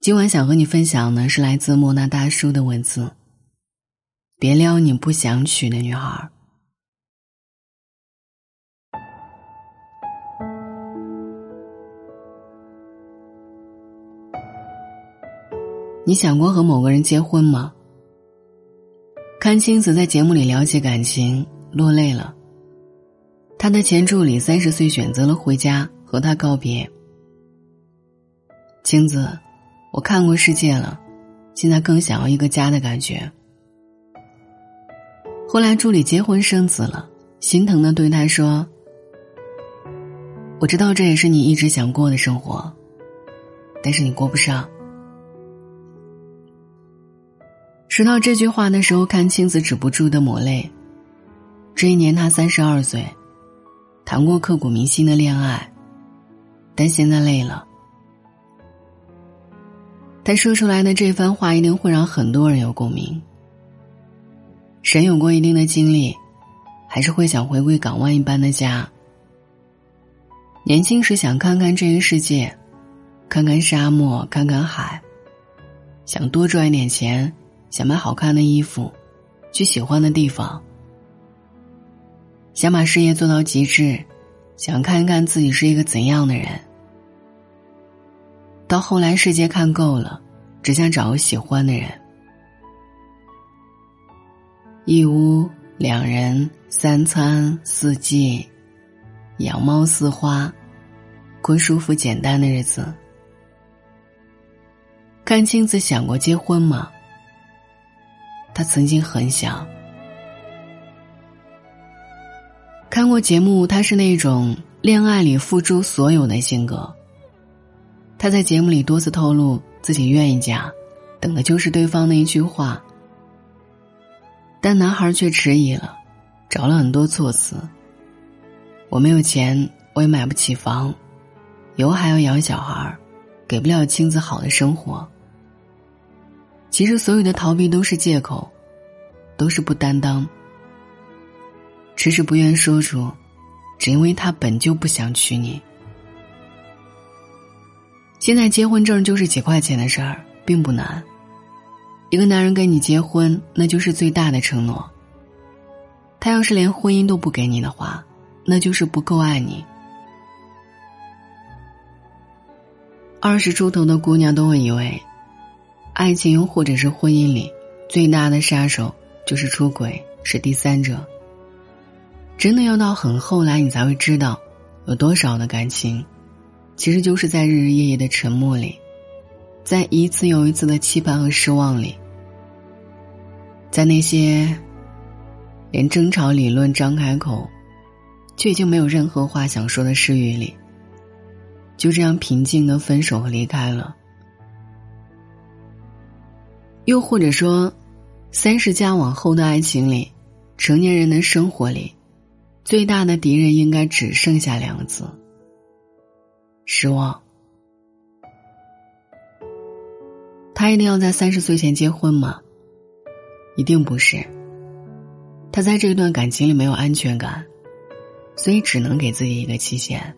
今晚想和你分享的是来自莫那大叔的文字。别撩你不想娶的女孩。你想过和某个人结婚吗？看青子在节目里聊起感情，落泪了。他的前助理三十岁选择了回家和他告别。青子。我看过世界了，现在更想要一个家的感觉。后来助理结婚生子了，心疼的对他说：“我知道这也是你一直想过的生活，但是你过不上。”说到这句话的时候，看青子止不住的抹泪。这一年他三十二岁，谈过刻骨铭心的恋爱，但现在累了。他说出来的这番话一定会让很多人有共鸣。谁有过一定的经历，还是会想回归港湾一般的家。年轻时想看看这个世界，看看沙漠，看看海，想多赚一点钱，想买好看的衣服，去喜欢的地方，想把事业做到极致，想看看自己是一个怎样的人。到后来，世界看够了，只想找个喜欢的人。一屋两人，三餐四季，养猫饲花，过舒服简单的日子。看青子想过结婚吗？他曾经很想。看过节目，他是那种恋爱里付出所有的性格。他在节目里多次透露自己愿意嫁，等的就是对方那一句话。但男孩却迟疑了，找了很多措辞。我没有钱，我也买不起房，以后还要养小孩，给不了亲子好的生活。其实所有的逃避都是借口，都是不担当。迟迟不愿说出，只因为他本就不想娶你。现在结婚证就是几块钱的事儿，并不难。一个男人跟你结婚，那就是最大的承诺。他要是连婚姻都不给你的话，那就是不够爱你。二十出头的姑娘都会以为，爱情或者是婚姻里最大的杀手就是出轨，是第三者。真的要到很后来，你才会知道，有多少的感情。其实就是在日日夜夜的沉默里，在一次又一次的期盼和失望里，在那些连争吵理论张开口，却已经没有任何话想说的失语里，就这样平静的分手和离开了。又或者说，三十加往后的爱情里，成年人的生活里，最大的敌人应该只剩下两个字。失望。他一定要在三十岁前结婚吗？一定不是。他在这段感情里没有安全感，所以只能给自己一个期限。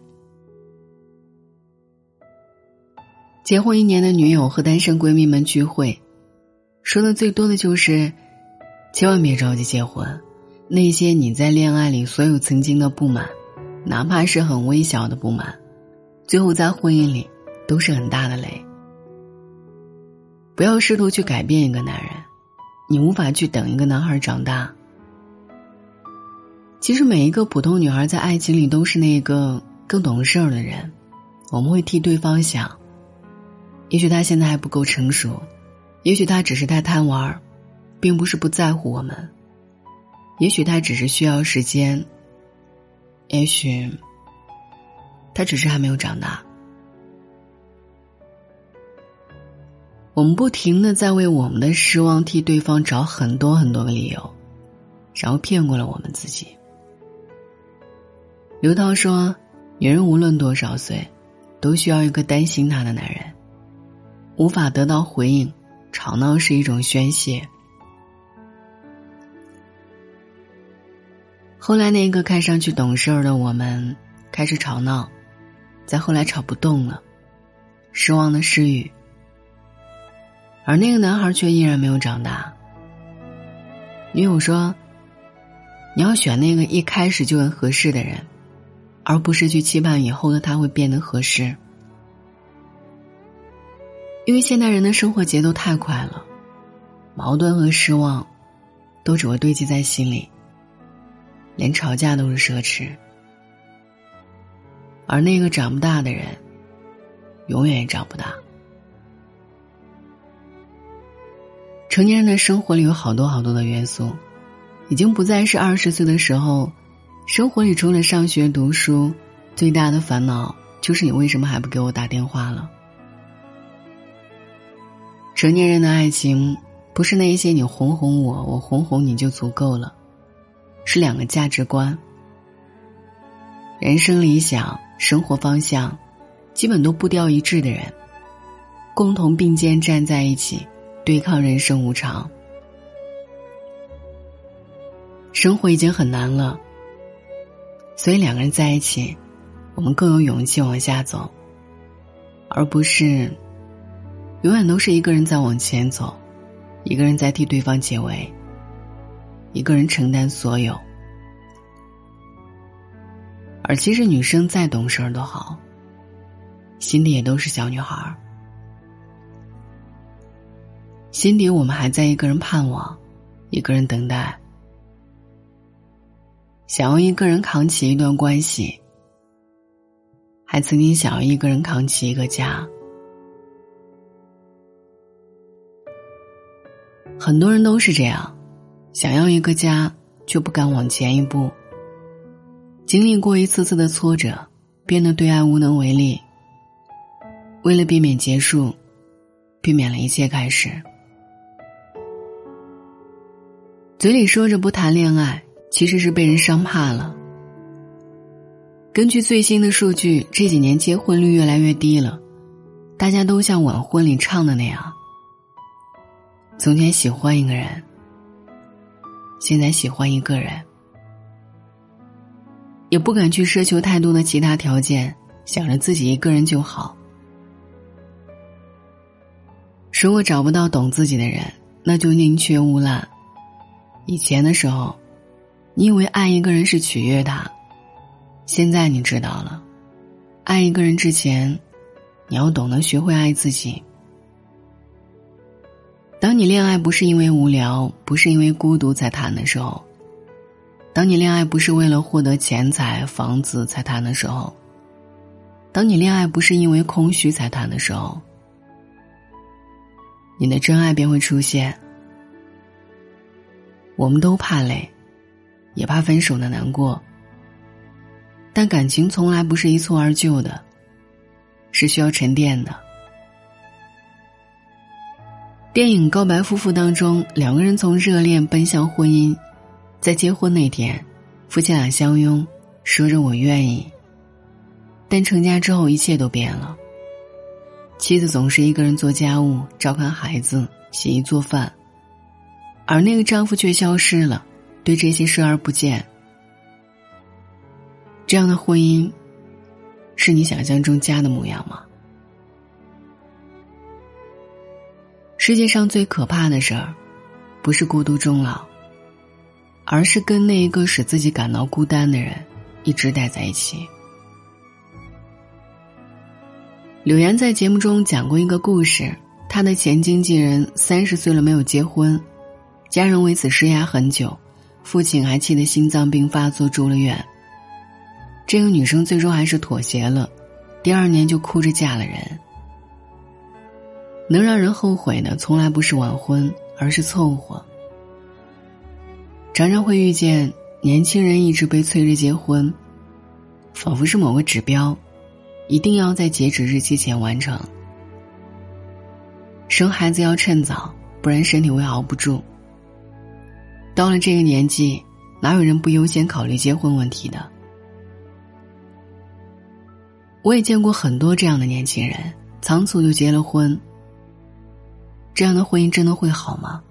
结婚一年的女友和单身闺蜜们聚会，说的最多的就是：千万别着急结婚。那些你在恋爱里所有曾经的不满，哪怕是很微小的不满。最后，在婚姻里，都是很大的雷。不要试图去改变一个男人，你无法去等一个男孩长大。其实，每一个普通女孩在爱情里都是那个更懂事儿的人。我们会替对方想，也许他现在还不够成熟，也许他只是太贪玩，并不是不在乎我们。也许他只是需要时间，也许。他只是还没有长大。我们不停的在为我们的失望替对方找很多很多个理由，然后骗过了我们自己。刘涛说：“女人无论多少岁，都需要一个担心她的男人。无法得到回应，吵闹是一种宣泄。”后来，那个看上去懂事儿的我们开始吵闹。再后来吵不动了，失望的失语，而那个男孩却依然没有长大。女友说：“你要选那个一开始就很合适的人，而不是去期盼以后的他会变得合适。因为现代人的生活节奏太快了，矛盾和失望都只会堆积在心里，连吵架都是奢侈。而那个长不大的人，永远也长不大。”成年人的生活里有好多好多的元素，已经不再是二十岁的时候，生活里除了上学读书，最大的烦恼就是你为什么还不给我打电话了。成年人的爱情不是那一些你哄哄我，我哄哄你就足够了，是两个价值观、人生理想、生活方向，基本都步调一致的人，共同并肩站在一起。对抗人生无常，生活已经很难了，所以两个人在一起，我们更有勇气往下走，而不是永远都是一个人在往前走，一个人在替对方解围，一个人承担所有。而其实女生再懂事儿都好，心里也都是小女孩儿。心底，我们还在一个人盼望，一个人等待，想要一个人扛起一段关系，还曾经想要一个人扛起一个家。很多人都是这样，想要一个家，却不敢往前一步。经历过一次次的挫折，变得对爱无能为力。为了避免结束，避免了一切开始。嘴里说着不谈恋爱，其实是被人伤怕了。根据最新的数据，这几年结婚率越来越低了，大家都像晚婚里唱的那样：从前喜欢一个人，现在喜欢一个人，也不敢去奢求太多的其他条件，想着自己一个人就好。如果找不到懂自己的人，那就宁缺毋滥。以前的时候，你以为爱一个人是取悦他，现在你知道了，爱一个人之前，你要懂得学会爱自己。当你恋爱不是因为无聊，不是因为孤独才谈的时候，当你恋爱不是为了获得钱财、房子才谈的时候，当你恋爱不是因为空虚才谈的时候，你的真爱便会出现。我们都怕累，也怕分手的难过。但感情从来不是一蹴而就的，是需要沉淀的。电影《告白夫妇》当中，两个人从热恋奔向婚姻，在结婚那天，夫妻俩相拥，说着“我愿意”。但成家之后，一切都变了。妻子总是一个人做家务、照看孩子、洗衣做饭。而那个丈夫却消失了，对这些视而不见。这样的婚姻，是你想象中家的模样吗？世界上最可怕的事儿，不是孤独终老，而是跟那一个使自己感到孤单的人一直待在一起。柳岩在节目中讲过一个故事，她的前经纪人三十岁了没有结婚。家人为此施压很久，父亲还气得心脏病发作住了院。这个女生最终还是妥协了，第二年就哭着嫁了人。能让人后悔的，从来不是晚婚，而是凑合。常常会遇见年轻人一直被催着结婚，仿佛是某个指标，一定要在截止日期前完成。生孩子要趁早，不然身体会熬不住。到了这个年纪，哪有人不优先考虑结婚问题的？我也见过很多这样的年轻人，仓促就结了婚。这样的婚姻真的会好吗？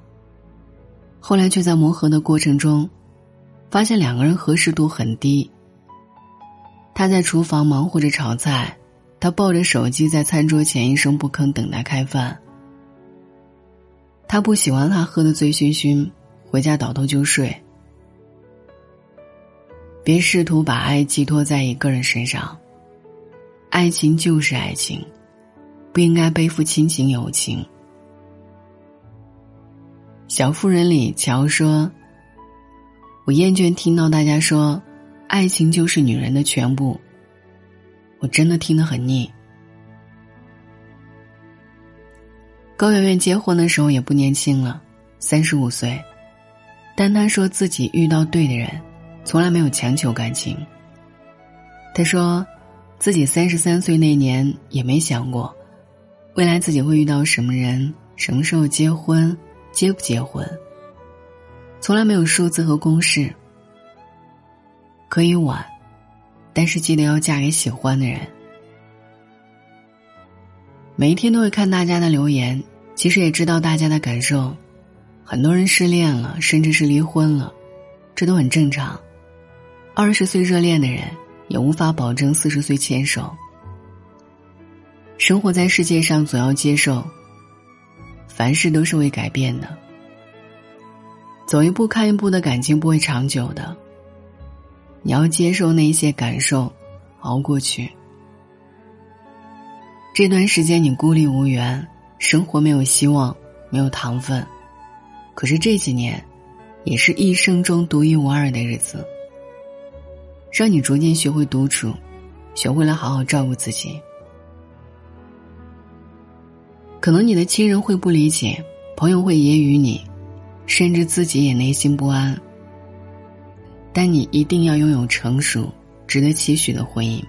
后来却在磨合的过程中，发现两个人合适度很低。他在厨房忙活着炒菜，他抱着手机在餐桌前一声不吭等待开饭。他不喜欢他喝得醉醺醺，回家倒头就睡。别试图把爱寄托在一个人身上。爱情就是爱情，不应该背负亲情友情。小妇人里，乔说：“我厌倦听到大家说，爱情就是女人的全部。我真的听得很腻。”高圆圆结婚的时候也不年轻了，三十五岁，但她说自己遇到对的人。从来没有强求感情。他说，自己三十三岁那年也没想过，未来自己会遇到什么人，什么时候结婚，结不结婚。从来没有数字和公式。可以晚，但是记得要嫁给喜欢的人。每一天都会看大家的留言，其实也知道大家的感受。很多人失恋了，甚至是离婚了，这都很正常。二十岁热恋的人，也无法保证四十岁牵手。生活在世界上，总要接受，凡事都是会改变的。走一步看一步的感情不会长久的。你要接受那些感受，熬过去。这段时间你孤立无援，生活没有希望，没有糖分。可是这几年，也是一生中独一无二的日子。让你逐渐学会独处，学会了好好照顾自己。可能你的亲人会不理解，朋友会揶揄你，甚至自己也内心不安。但你一定要拥有成熟、值得期许的婚姻。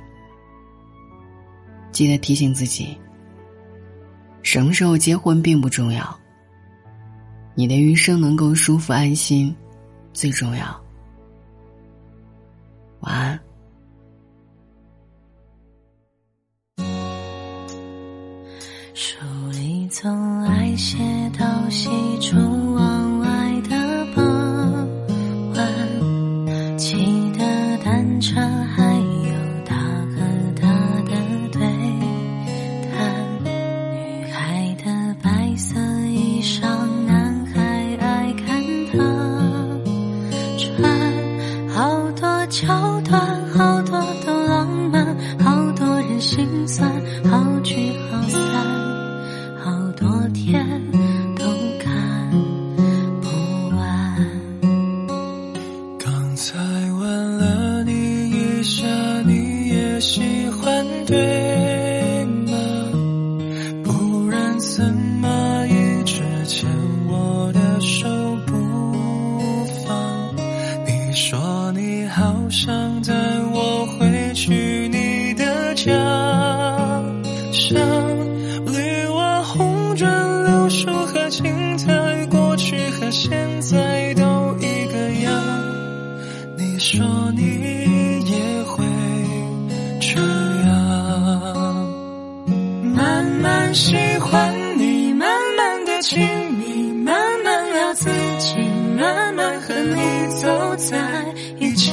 记得提醒自己，什么时候结婚并不重要，你的余生能够舒服安心，最重要。喜欢你，慢慢的亲密，慢慢聊自己，慢慢和你走在一起，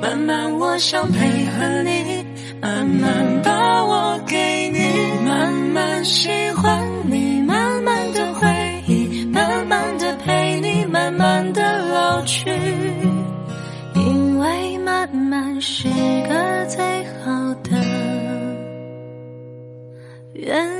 慢慢我想配合你，慢慢把我给你，慢慢喜欢你，慢慢的回忆，慢慢的陪你，慢慢的老去。因为慢慢是个最好的原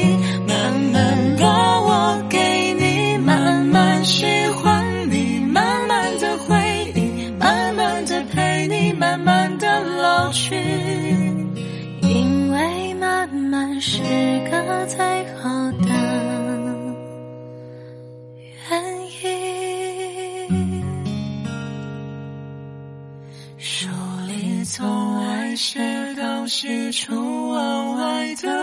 从爱写到喜出望外的